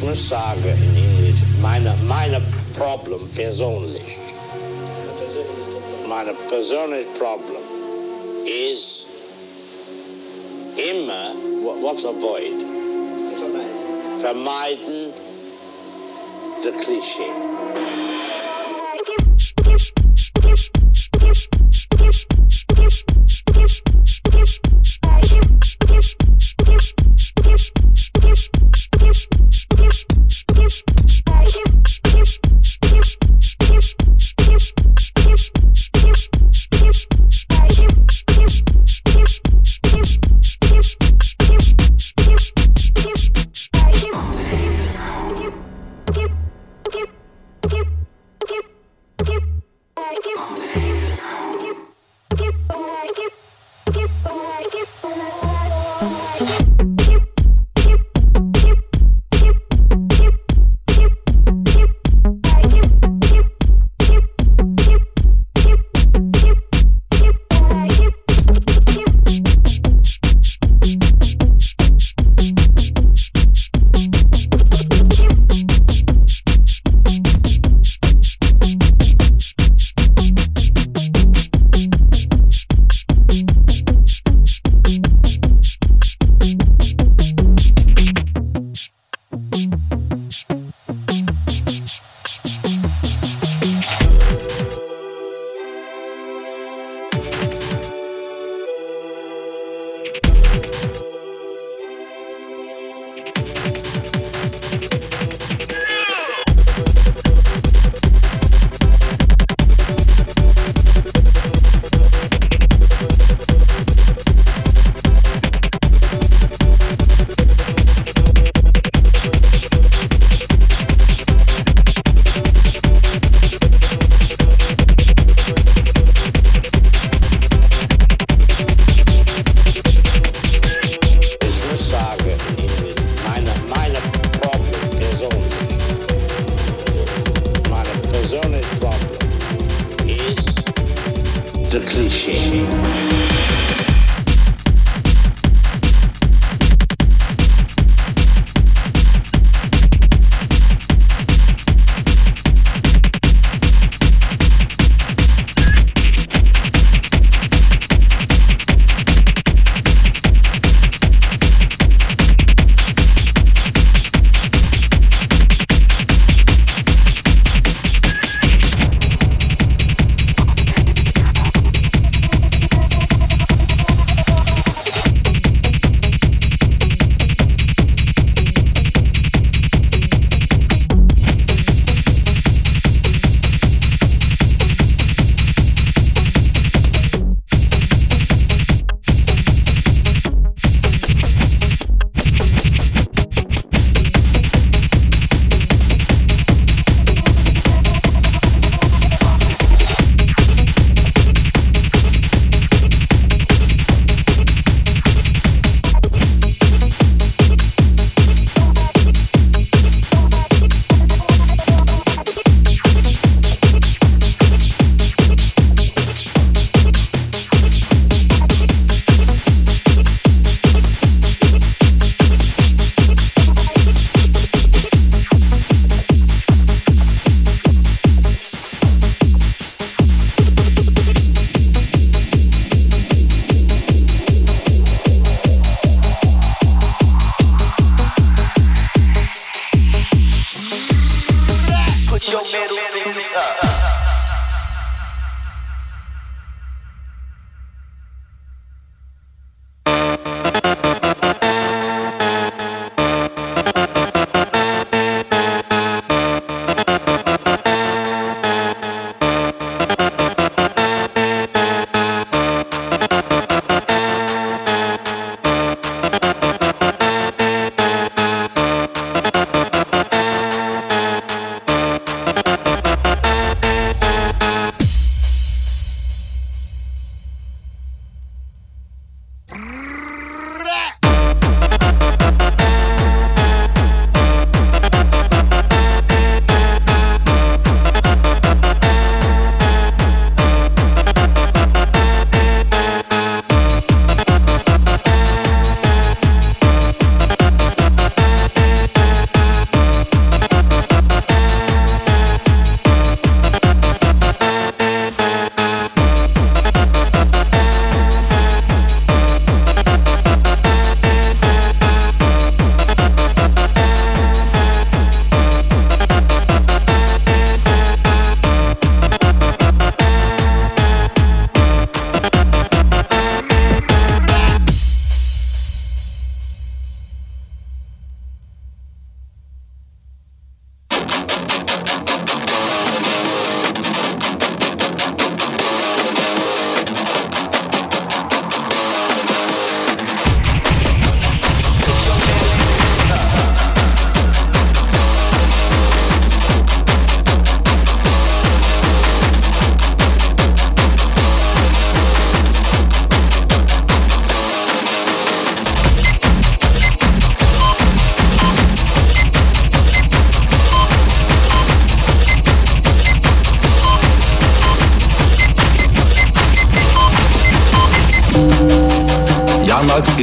Ich muss sagen, in Englisch, meine, meine Problem persönlich, meine persönliche Problem ist immer, what's avoid? Vermeiden der Klischee. Ist der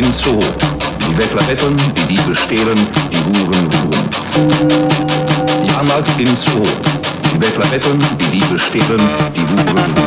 In Zoo. Die Bettler betteln, die Diebe stehlen, die Huren huren. Jahrmarkt in Zoo. Die Bettler betteln, die Diebe stehlen, die Huren huren.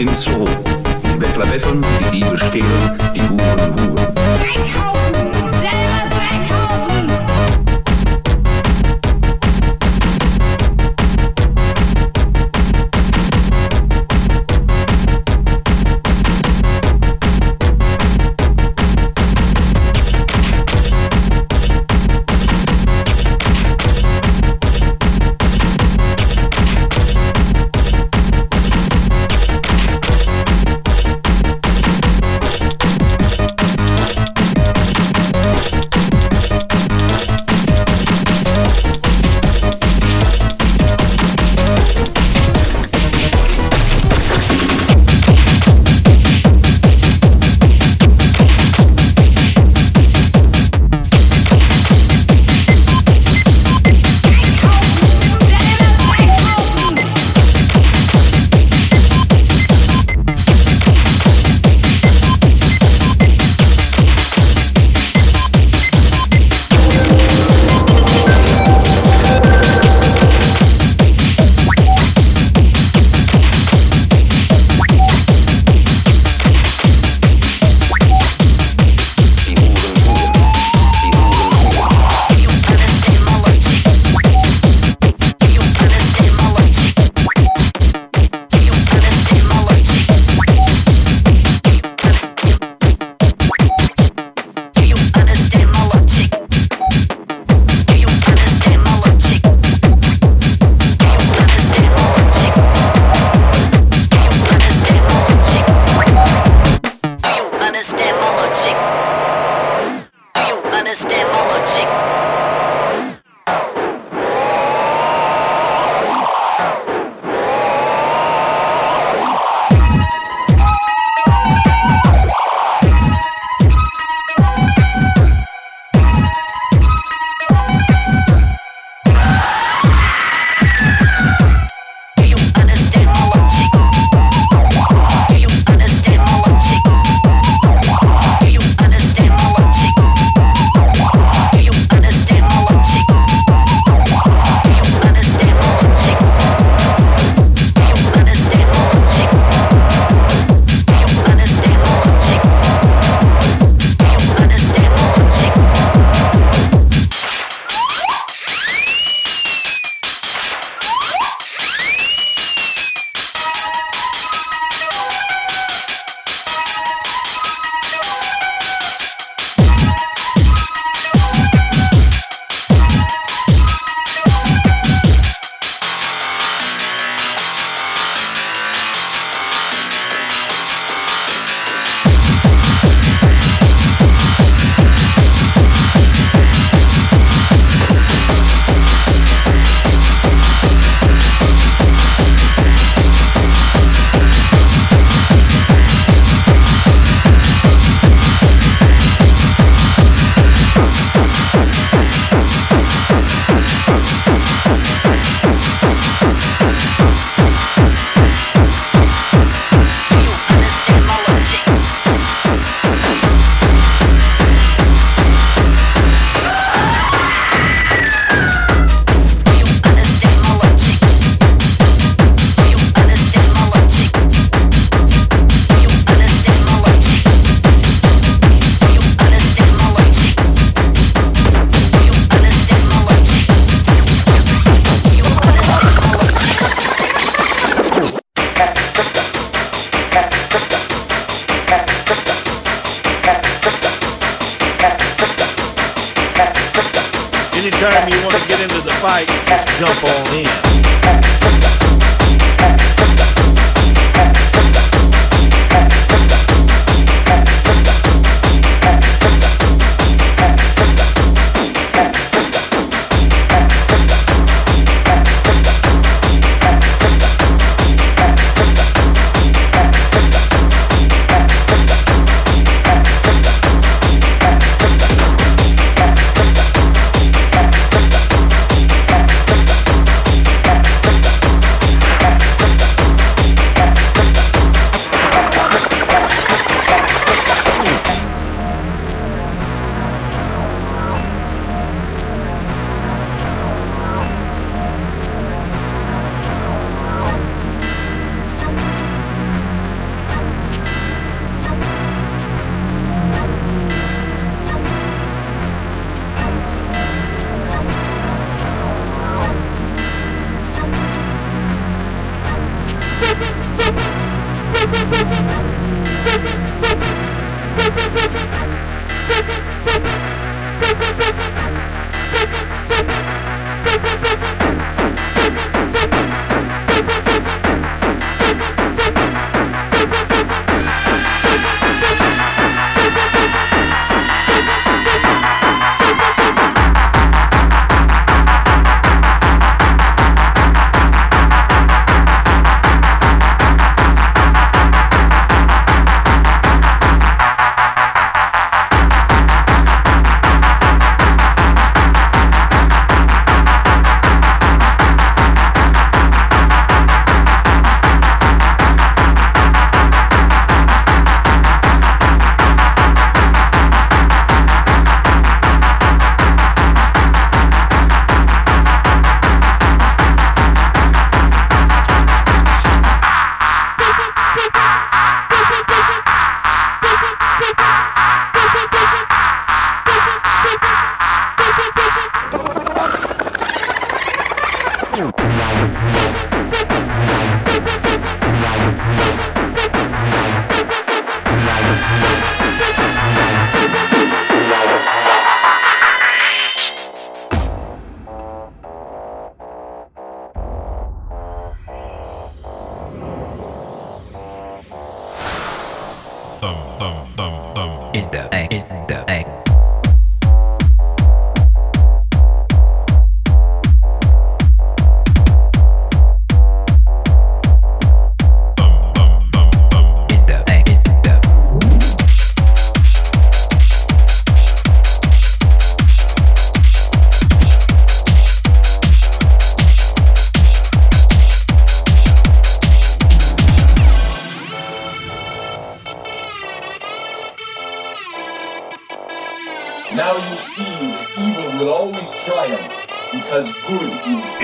ins Ruhe. Die Bettler betteln, die Diebe stehlen,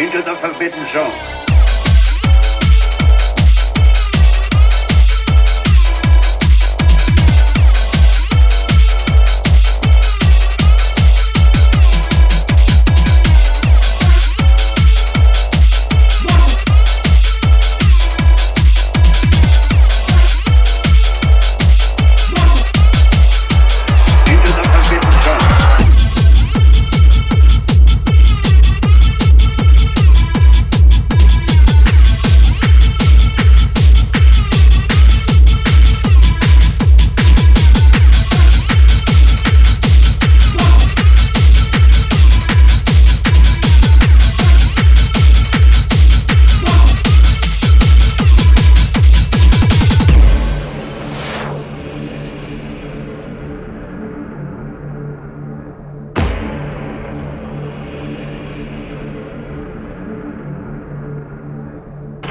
Hinter The Forbidden Zone.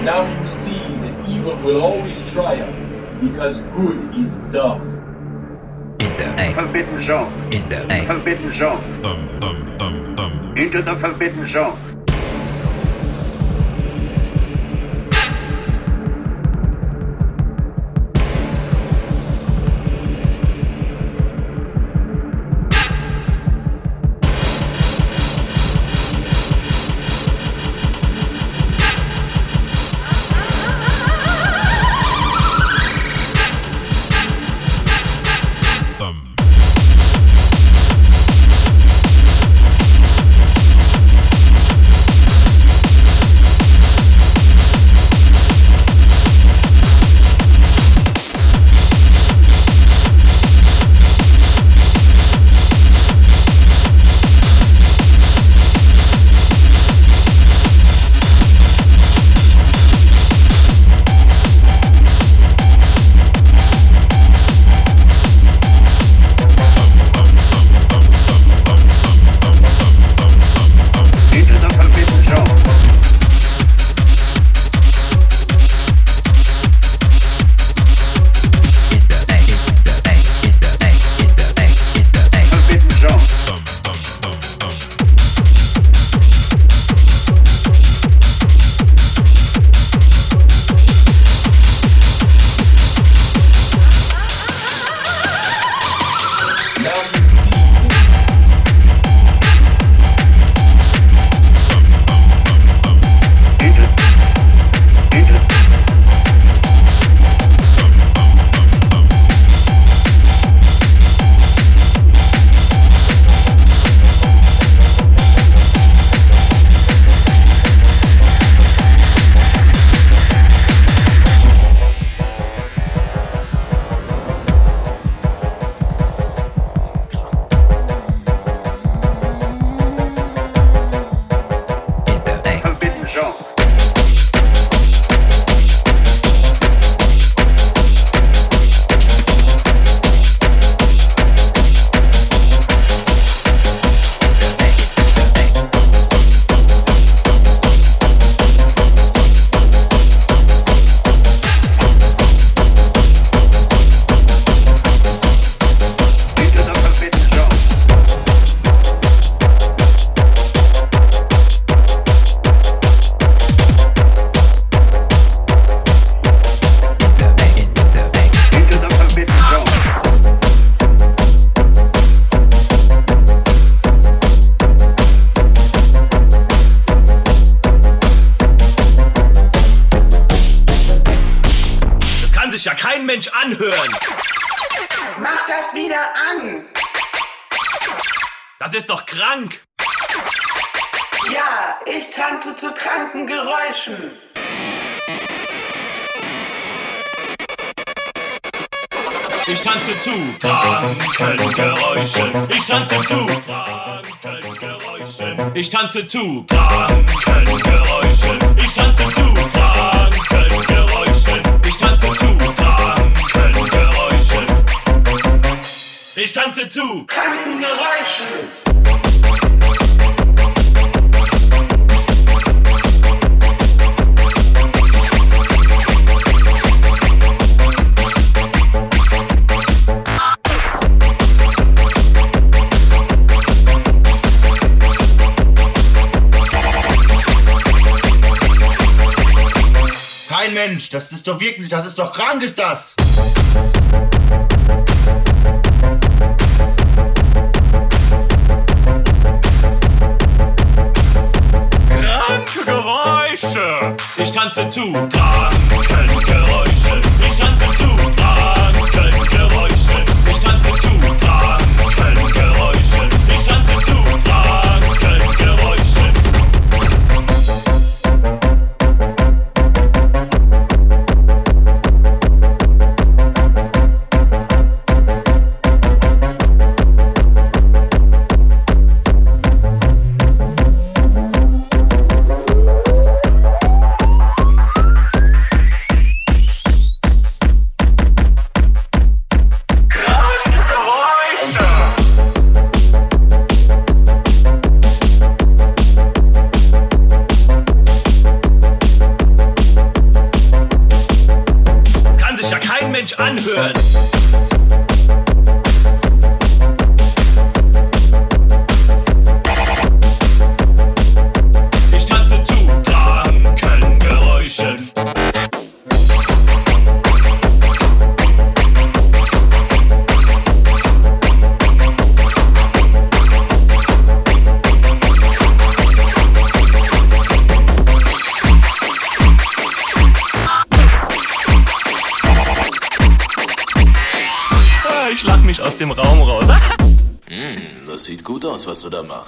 now you see that evil will always triumph because good is dumb. Is the A. Forbidden Zone. Is the A. Forbidden Zone. Um, um, um, um. Into the Forbidden Zone. Krankengeräusche. Ich tanze zu Krankengeräuschen. Ich tanze zu Krankengeräuschen. Ich tanze zu Krankengeräuschen. Ich tanze zu Krankengeräuschen. Mensch, das ist doch wirklich, das ist doch krank, ist das! Kranke Geräusche, ich tanze zu, krank. was du da machst.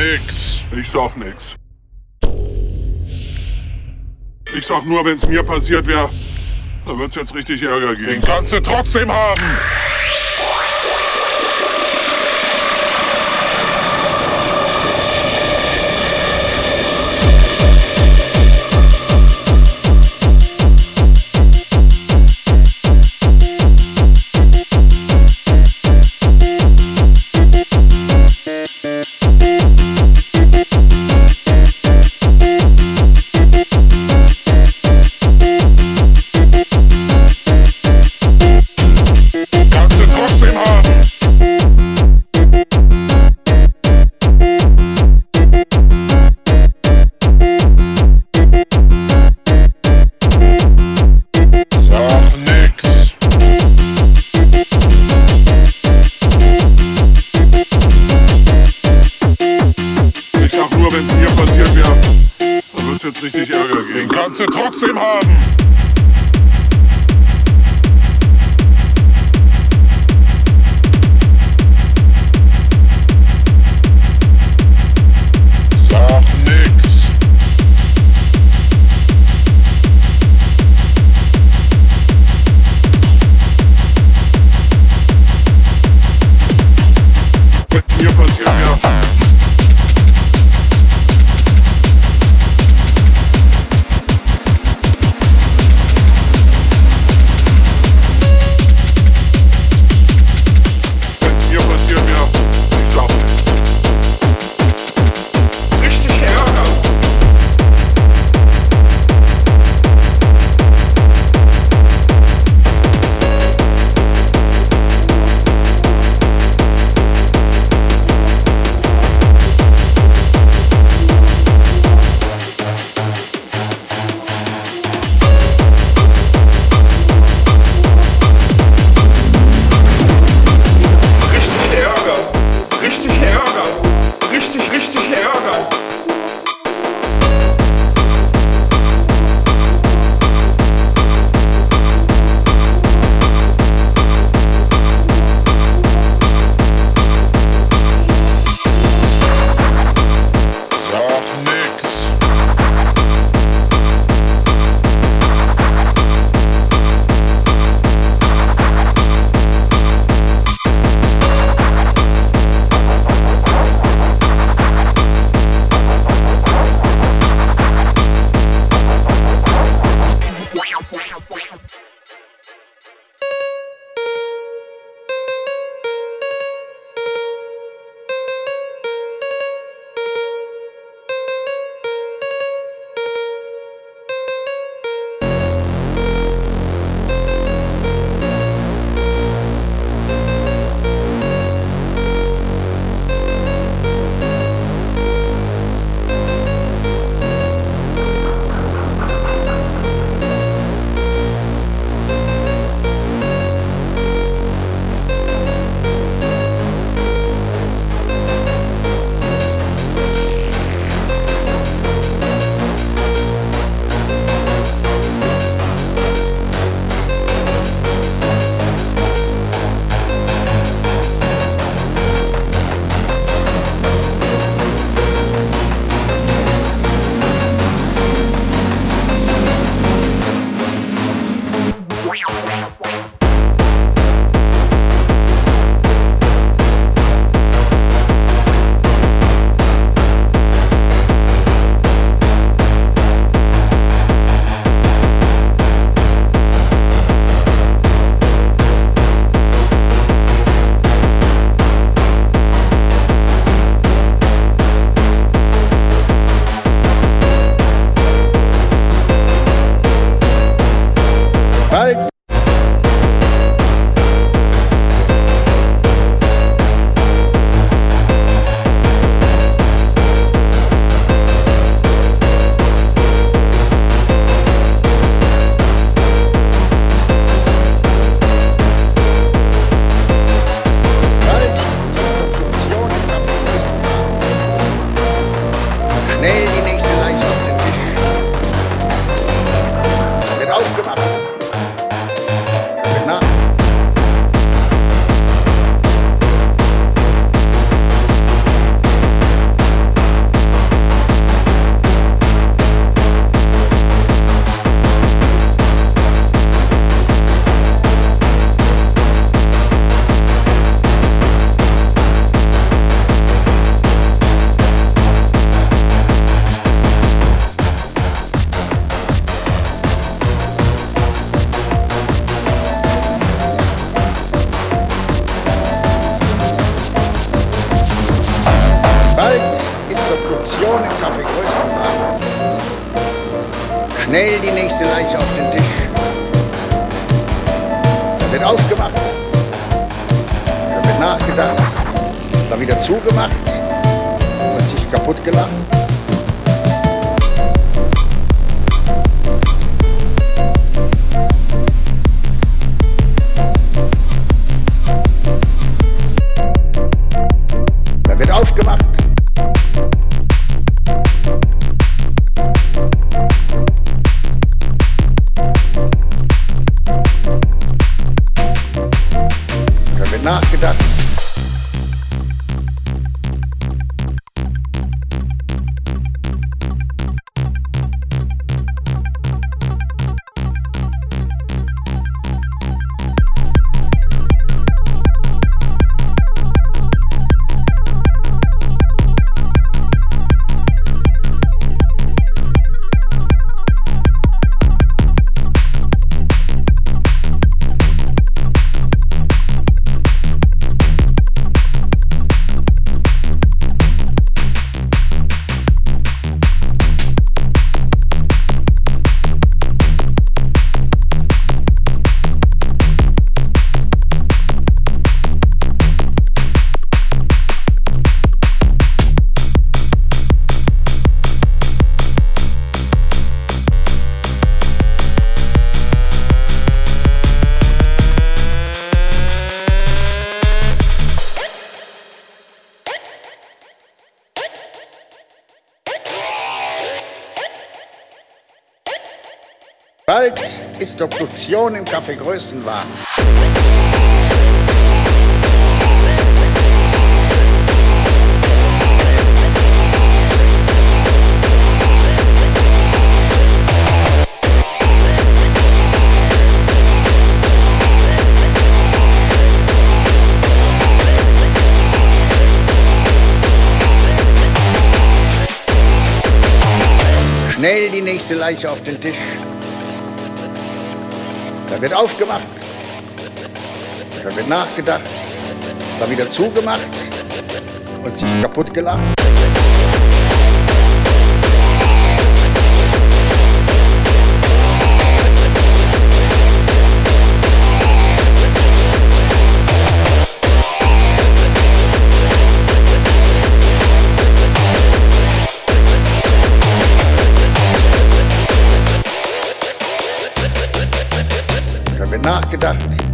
Nix. Ich sag nix. Ich sag nur, wenn's mir passiert wäre, da wird's jetzt richtig Ärger geben. Den kannst du trotzdem haben. Wird's jetzt richtig Ärger geben. Den kannst du trotzdem haben. Ist Obduktion im Café Größenwahn. Schnell die nächste Leiche auf den Tisch. Da wird aufgemacht. Da wird nachgedacht. Da wieder zugemacht und sich kaputt gelacht. Da wird nachgedacht.